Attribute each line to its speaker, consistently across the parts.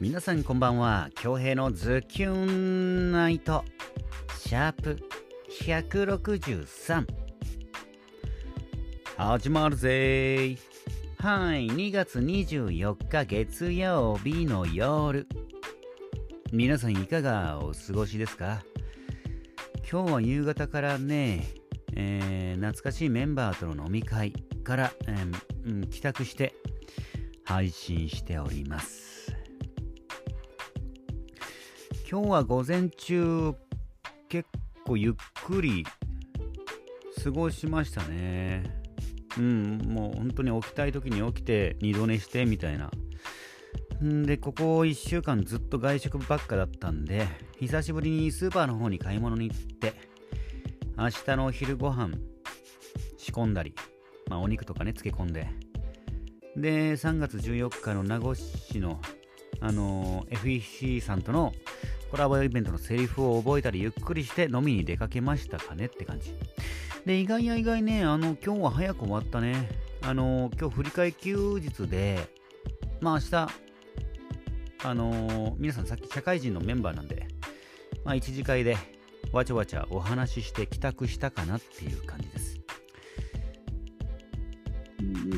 Speaker 1: 皆さんこんばんは。恭平のズキュンナイト。シャープ163始まるぜ。はい2月24日月曜日の夜。皆さんいかがお過ごしですか？今日は夕方からね、えー懐かしいメンバーとの飲み会から、えー帰宅して配信しております。今日は午前中結構ゆっくり過ごしましたね。うんもう本当に起きたい時に起きて二度寝してみたいな。んでここ1週間ずっと外食ばっかだったんで久しぶりにスーパーの方に買い物に行って明日のお昼ご飯仕込んだりまあお肉とかね漬け込んで。で3月14日の名護市のあの FEC さんとのコラボイベントのセリフを覚えたりゆっくりして飲みに出かけましたかねって感じ。で意外や意外ねあの今日は早く終わったね。あの今日振り替休日でまあ明日あの皆さんさっき社会人のメンバーなんでまあ一次会でわちゃわちゃお話しして帰宅したかなっていう感じです。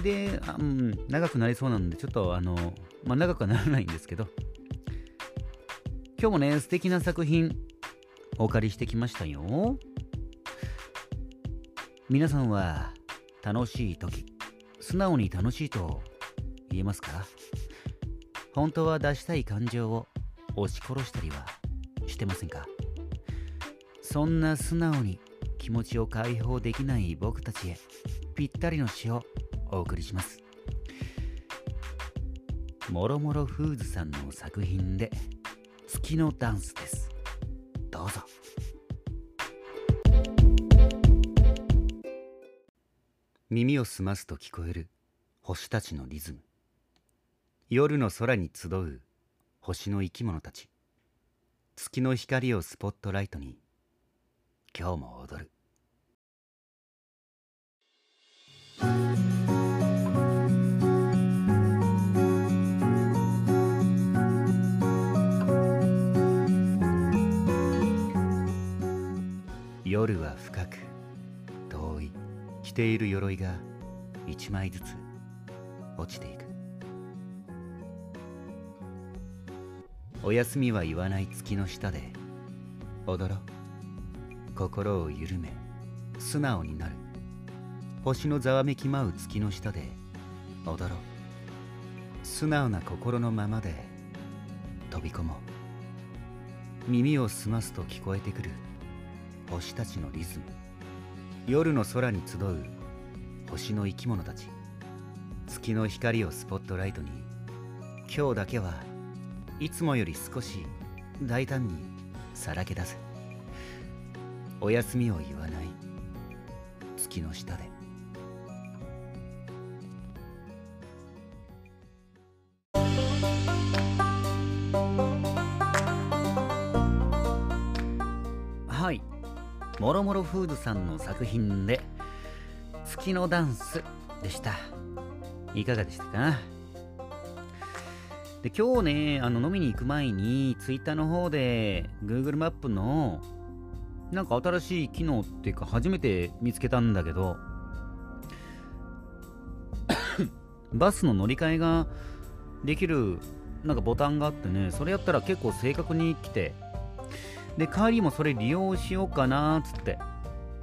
Speaker 1: で、うん、長くなりそうなので、ちょっとあの、まあ、長くはならないんですけど、今日もね、素敵な作品、お借りしてきましたよ。皆さんは、楽しい時、素直に楽しいと言えますか？本当は出したい感情を押し殺したりはしてませんか？そんな素直に気持ちを解放できない僕たちへぴったりの詩をお送りします。もろもろフーズさんの作品で月のダンスです。どうぞ。耳を澄ますと聞こえる星たちのリズム。夜の空に集う星の生き物たち。月の光をスポットライトに。今日も踊る。夜は深く遠い着ている鎧が一枚ずつ落ちていく。お休みは言わない月の下で踊ろう。心を緩め素直になる。星のざわめき舞う月の下で踊ろう。素直な心のままで飛び込もう。耳を澄ますと聞こえてくる星たちのリズム。夜の空に集う星の生き物たち。月の光をスポットライトに。今日だけはいつもより少し大胆にさらけ出すお休みを言わない。月の下で。もろもろフーズさんの作品で「月のダンス」でした。いかがでしたか？で今日ねあの飲みに行く前にツイッターの方で Google マップのなんか新しい機能っていうか初めて見つけたんだけど バスの乗り換えができるなんかボタンがあってねそれやったら結構正確に来てで帰りもそれ利用しようかなーっつって。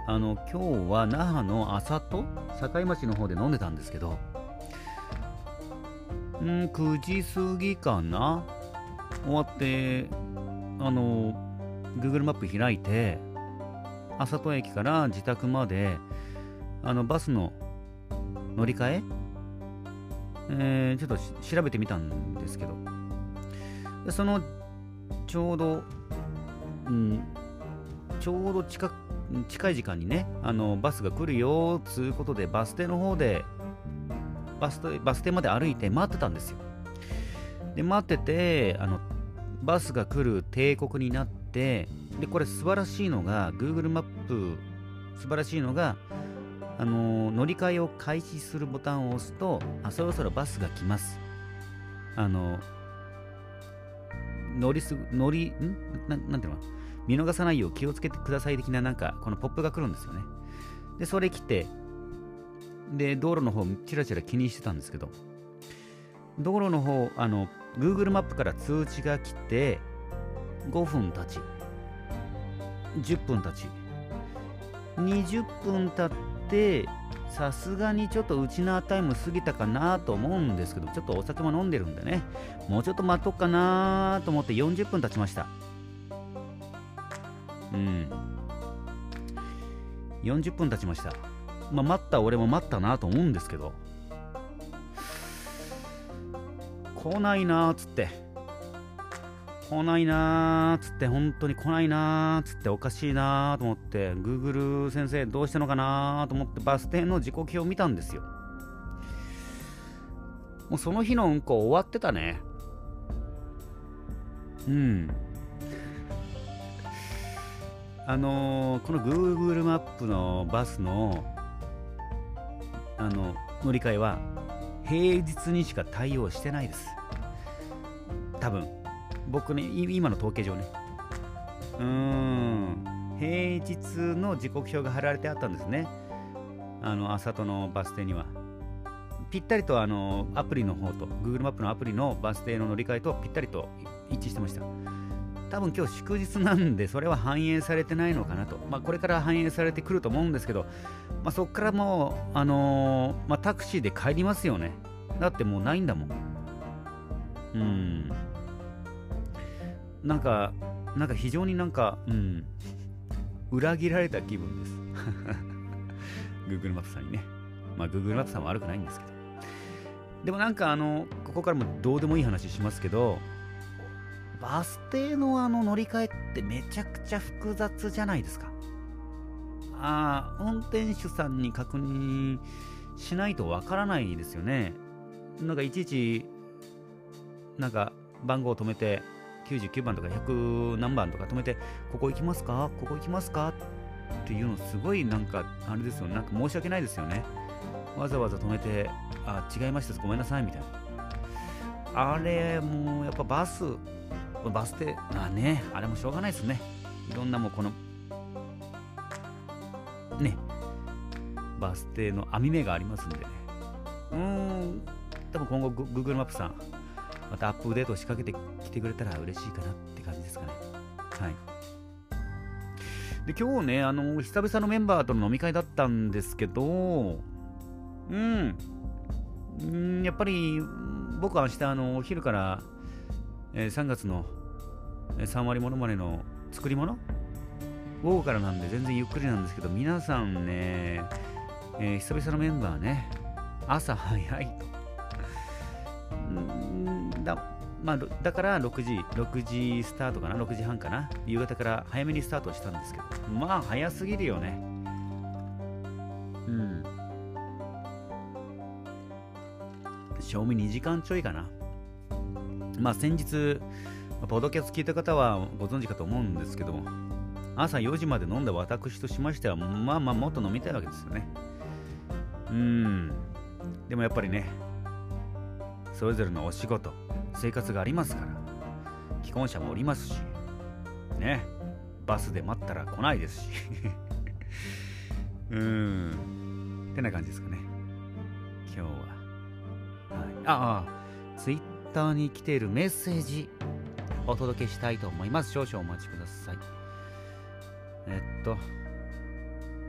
Speaker 1: あの今日は那覇の朝と境町の方で飲んでたんですけど。ん9時過ぎかな。終わってあの Google マップ開いて朝戸駅から自宅まであのバスの乗り換え？えーちょっと調べてみたんですけど。そのちょうど、うん、ちょうど近近い時間にねあのバスが来るよつうことでバス停の方でバス停バス停まで歩いて待ってたんですよ。で待っててあのバスが来る帝国になってでこれ素晴らしいのが Google マップ素晴らしいのがあの乗り換えを開始するボタンを押すとあそろそろバスが来ます。あの乗りすぐ、乗り、ん？ななんていうの？見逃さないよう気をつけてください的ななんか、このポップが来るんですよね。で、それ来て、で、道路の方、チラチラ気にしてたんですけど、道路の方、あの、Google マップから通知が来て、5分経ち、10分経ち、20分経って、さすがにちょっとウチナータイム過ぎたかなと思うんですけど、ちょっとお酒も飲んでるんでね、もうちょっと待っとくかなと思って40分経ちました。うん。40分経ちました。まあ、待った俺も待ったなと思うんですけど、来ないなーっつって、来ないなーっつって、本当に来ないなーっつっておかしいなーと思って、Google 先生どうしたのかなーと思ってバス停の時刻表を見たんですよ。もうその日の運行終わってたね。うん。あのー、この Google マップのバスのあの乗り換えは平日にしか対応してないです。多分僕ね、今の統計上ね。うーん、平日の時刻表が貼られてあったんですね。あの、朝とのバス停には。ぴったりとあのアプリの方と、Google マップのアプリのバス停の乗り換えとぴったりと一致してました。多分今日祝日なんでそれは反映されてないのかなと、まあ、これから反映されてくると思うんですけど、まあ、そこからもう、あのー、まあ、タクシーで帰りますよね。だってもうないんだもん。うん。なんかなんか非常になんかうん。裏切られた気分です。Google マップさんにね。まあ Google マップさんは悪くないんですけど。でもなんかあのここからもどうでもいい話しますけどバス停のあの乗り換えってめちゃくちゃ複雑じゃないですか。ああ、運転手さんに確認しないとわからないですよね。なんかいちいち、なんか番号を止めて、99番とか100何番とか止めて、ここ行きますか？ここ行きますか？っていうのすごいなんか、あれですよね。なんか申し訳ないですよね。わざわざ止めて、あ、違いましたごめんなさいみたいな。あれ、もうやっぱバスバス停あねあれもしょうがないですね。いろんなもうこのねバス停の網目がありますんでね。うーん多分今後 Google マップさんまたアップデートを仕掛けてきてくれたら嬉しいかなって感じですかね。はい。で今日ねあの久々のメンバーとの飲み会だったんですけどうん。んやっぱり僕は明日あのお昼からえー、3月の3割ものまねの作り物？午後からなんで全然ゆっくりなんですけど、皆さんね、えー、久々のメンバーね、朝早いと。だまあ、だから6時、6時スタートかな、6時半かな、夕方から早めにスタートしたんですけど、まあ早すぎるよね。うん。賞味2時間ちょいかな。まあ先日、ポドキャス聞いた方はご存知かと思うんですけども、朝4時まで飲んだ私としましては、まあまあもっと飲みたいわけですよね。うん。でもやっぱりね、それぞれのお仕事、生活がありますから、既婚者もおりますし、ね、バスで待ったら来ないですし。うーん。ってな感じですかね。今日は。はい、ああ、ツイッターに来ているメッセージお届けしたいと思います。少々お待ちください。えっと、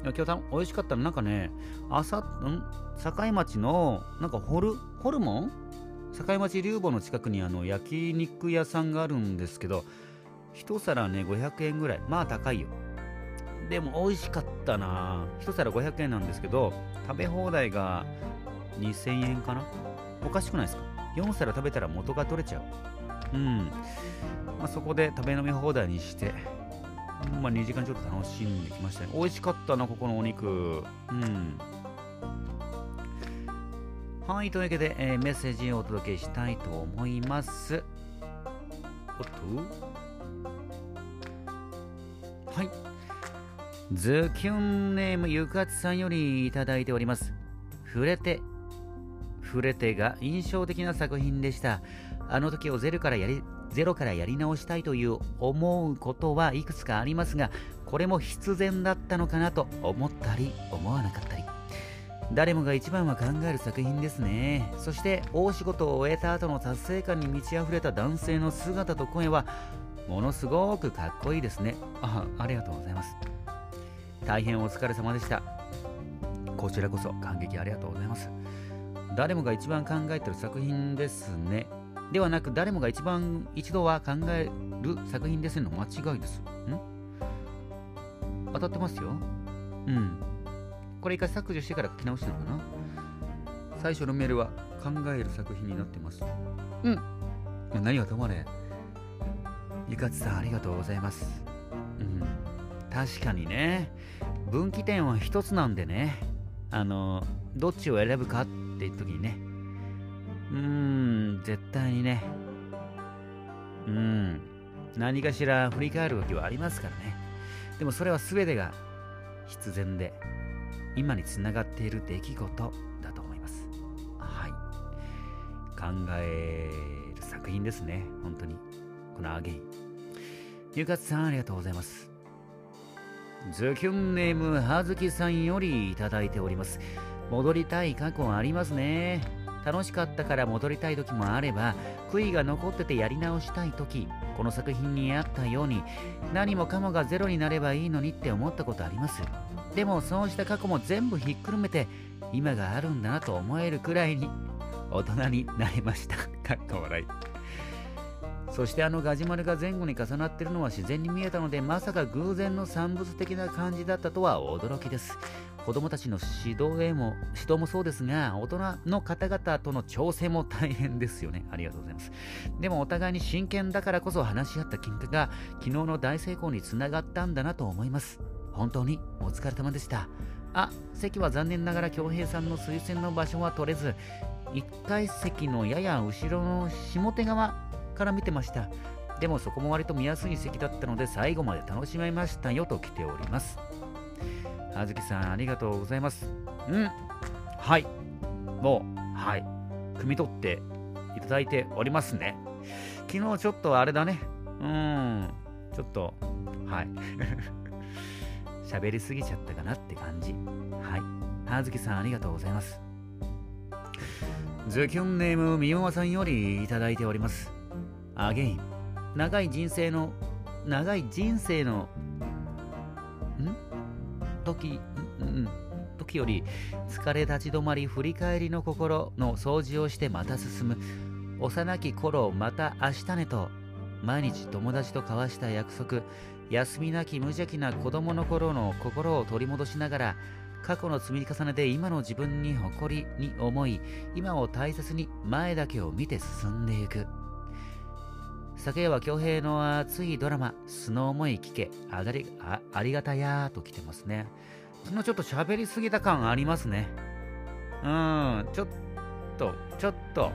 Speaker 1: 今日た美味しかったの？なんかね、朝、ん？境町の、なんかホル、ホルモン？境町流母の近くにあの焼肉屋さんがあるんですけど、一皿ね、500円ぐらい。まあ高いよ。でも美味しかったな一皿500円なんですけど、食べ放題が2000円かな？おかしくないですか？4皿食べたら元が取れちゃう。うん。まあ、そこで食べ飲み放題にして、まあ、2時間ちょっと楽しんできましたね。美味しかったな、ここのお肉。うん。はい、というわけで、えー、メッセージをお届けしたいと思います。おっとはい。ズキュンネームゆかつさんよりいただいております。触れて触れてが印象的な作品でした。あの時をゼロからやりゼロからやり直したいという思うことはいくつかありますがこれも必然だったのかなと思ったり思わなかったり。誰もが一番は考える作品ですね。そして大仕事を終えた後の達成感に満ち溢れた男性の姿と声はものすごくかっこいいですね。あありがとうございます。大変お疲れ様でした。こちらこそ感激ありがとうございます。誰もが一番考えてる作品ですね。ではなく誰もが一番一度は考える作品ですの間違いです。ん？当たってますよ。うん。これ一回削除してから書き直してるのかな？最初のメールは考える作品になってます。うん。何はともあれ。ゆかつさんありがとうございます。うん。確かにね。分岐点は一つなんでねあのどっちを選ぶかっていう時にね。うーん絶対にね。うん何かしら振り返る時はありますからね。でもそれは全てが必然で今につながっている出来事だと思います。はい。考える作品ですね本当に。このアゲイン。ゆかつさんありがとうございます。ズキュンネームはずきさんよりいただいております。戻りたい過去ありますね。楽しかったから戻りたい時もあれば悔いが残っててやり直したい時この作品にあったように何もかもがゼロになればいいのにって思ったことあります。でもそうした過去も全部ひっくるめて今があるんだなと思えるくらいに大人になれました。かっこ笑い。そしてあのガジュマルが前後に重なっているのは自然に見えたのでまさか偶然の産物的な感じだったとは驚きです。子供たちの指導へも指導もそうですが大人の方々との調整も大変ですよね。ありがとうございます。でもお互いに真剣だからこそ話し合った結果が昨日の大成功につながったんだなと思います。本当にお疲れ様でした。あ席は残念ながら恭平さんの推薦の場所は取れず1階席のやや後ろの下手側から見てました。でもそこも割と見やすい席だったので最後まで楽しめましたよと来ております。あずきさんありがとうございます。うん。はい。もうはい。汲み取っていただいておりますね。昨日ちょっとあれだね。うん。ちょっとはい。喋りすぎちゃったかなって感じ。はい。あずきさんありがとうございます。ズキュンネームみおまさんよりいただいております。アゲイン長い人生の長い人生のん？時ん時より疲れ立ち止まり振り返りの心の掃除をしてまた進む。幼き頃また明日ねと毎日友達と交わした約束。休みなき無邪気な子供の頃の心を取り戻しながら過去の積み重ねで今の自分に誇りに思い今を大切に前だけを見て進んでいく。昨夜は恭平の熱いドラマ「素の思い聞けあがりあありがたやー」と来てますね。そのちょっと喋りすぎた感ありますね。うんちょっとちょっと。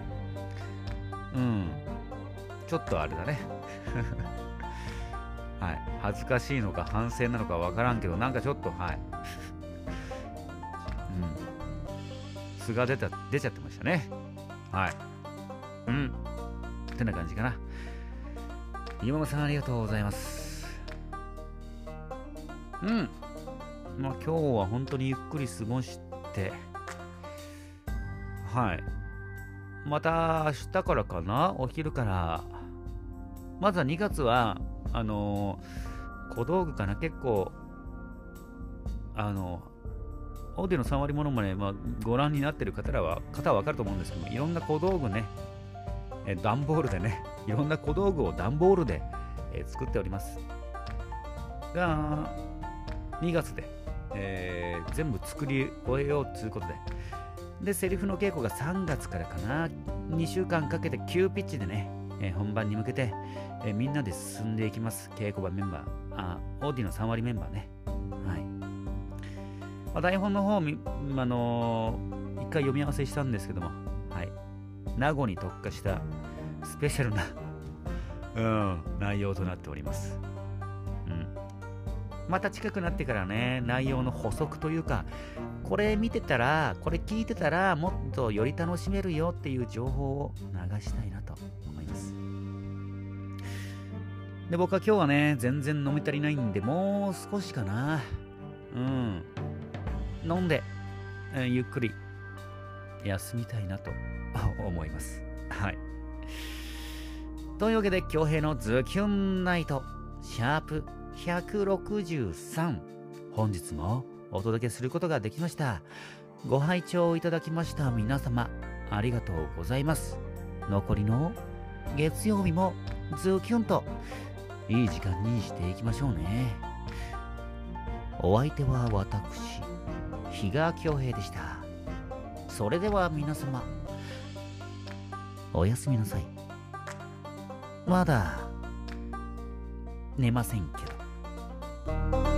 Speaker 1: うんちょっとあれだね。はい恥ずかしいのか反省なのかわからんけどなんかちょっとはい。うん。素が出た出ちゃってましたね。はい。うん。ってな感じかな。今間さんありがとうございます。うん。まあ今日は本当にゆっくり過ごして。はい。また明日からかな？お昼から。まずは2月はあのー、小道具かな？結構あのオーディの3割ものまね、まあ、ご覧になってる方らは方は分かると思うんですけどもいろんな小道具ね。え段ボールでね。いろんな小道具を段ボールで、え作っております。が2月で、えー、全部作り終えようということで。でセリフの稽古が3月からかな。2週間かけて急ピッチでね、えー、本番に向けて、えー、みんなで進んでいきます。稽古場メンバー。あオーディの3割メンバーね。はい、まあ、台本の方、あのー、一回読み合わせしたんですけども。はい。名護に特化したスペシャルなうん、内容となっております。うん。また近くなってからね、内容の補足というか、これ見てたら、これ聞いてたら、もっとより楽しめるよっていう情報を流したいなと思います。で、僕は今日はね、全然飲み足りないんで、もう少しかな。うん。飲んで、えー、ゆっくり休みたいなと思います。はい。というわけで、京平のズキュンナイト、シャープ163、本日もお届けすることができました。ご拝聴いただきました皆様、ありがとうございます。残りの月曜日もズキュンといい時間にしていきましょうね。お相手は私、比嘉恭平でした。それでは皆様、おやすみなさい。まだ寝ませんけど。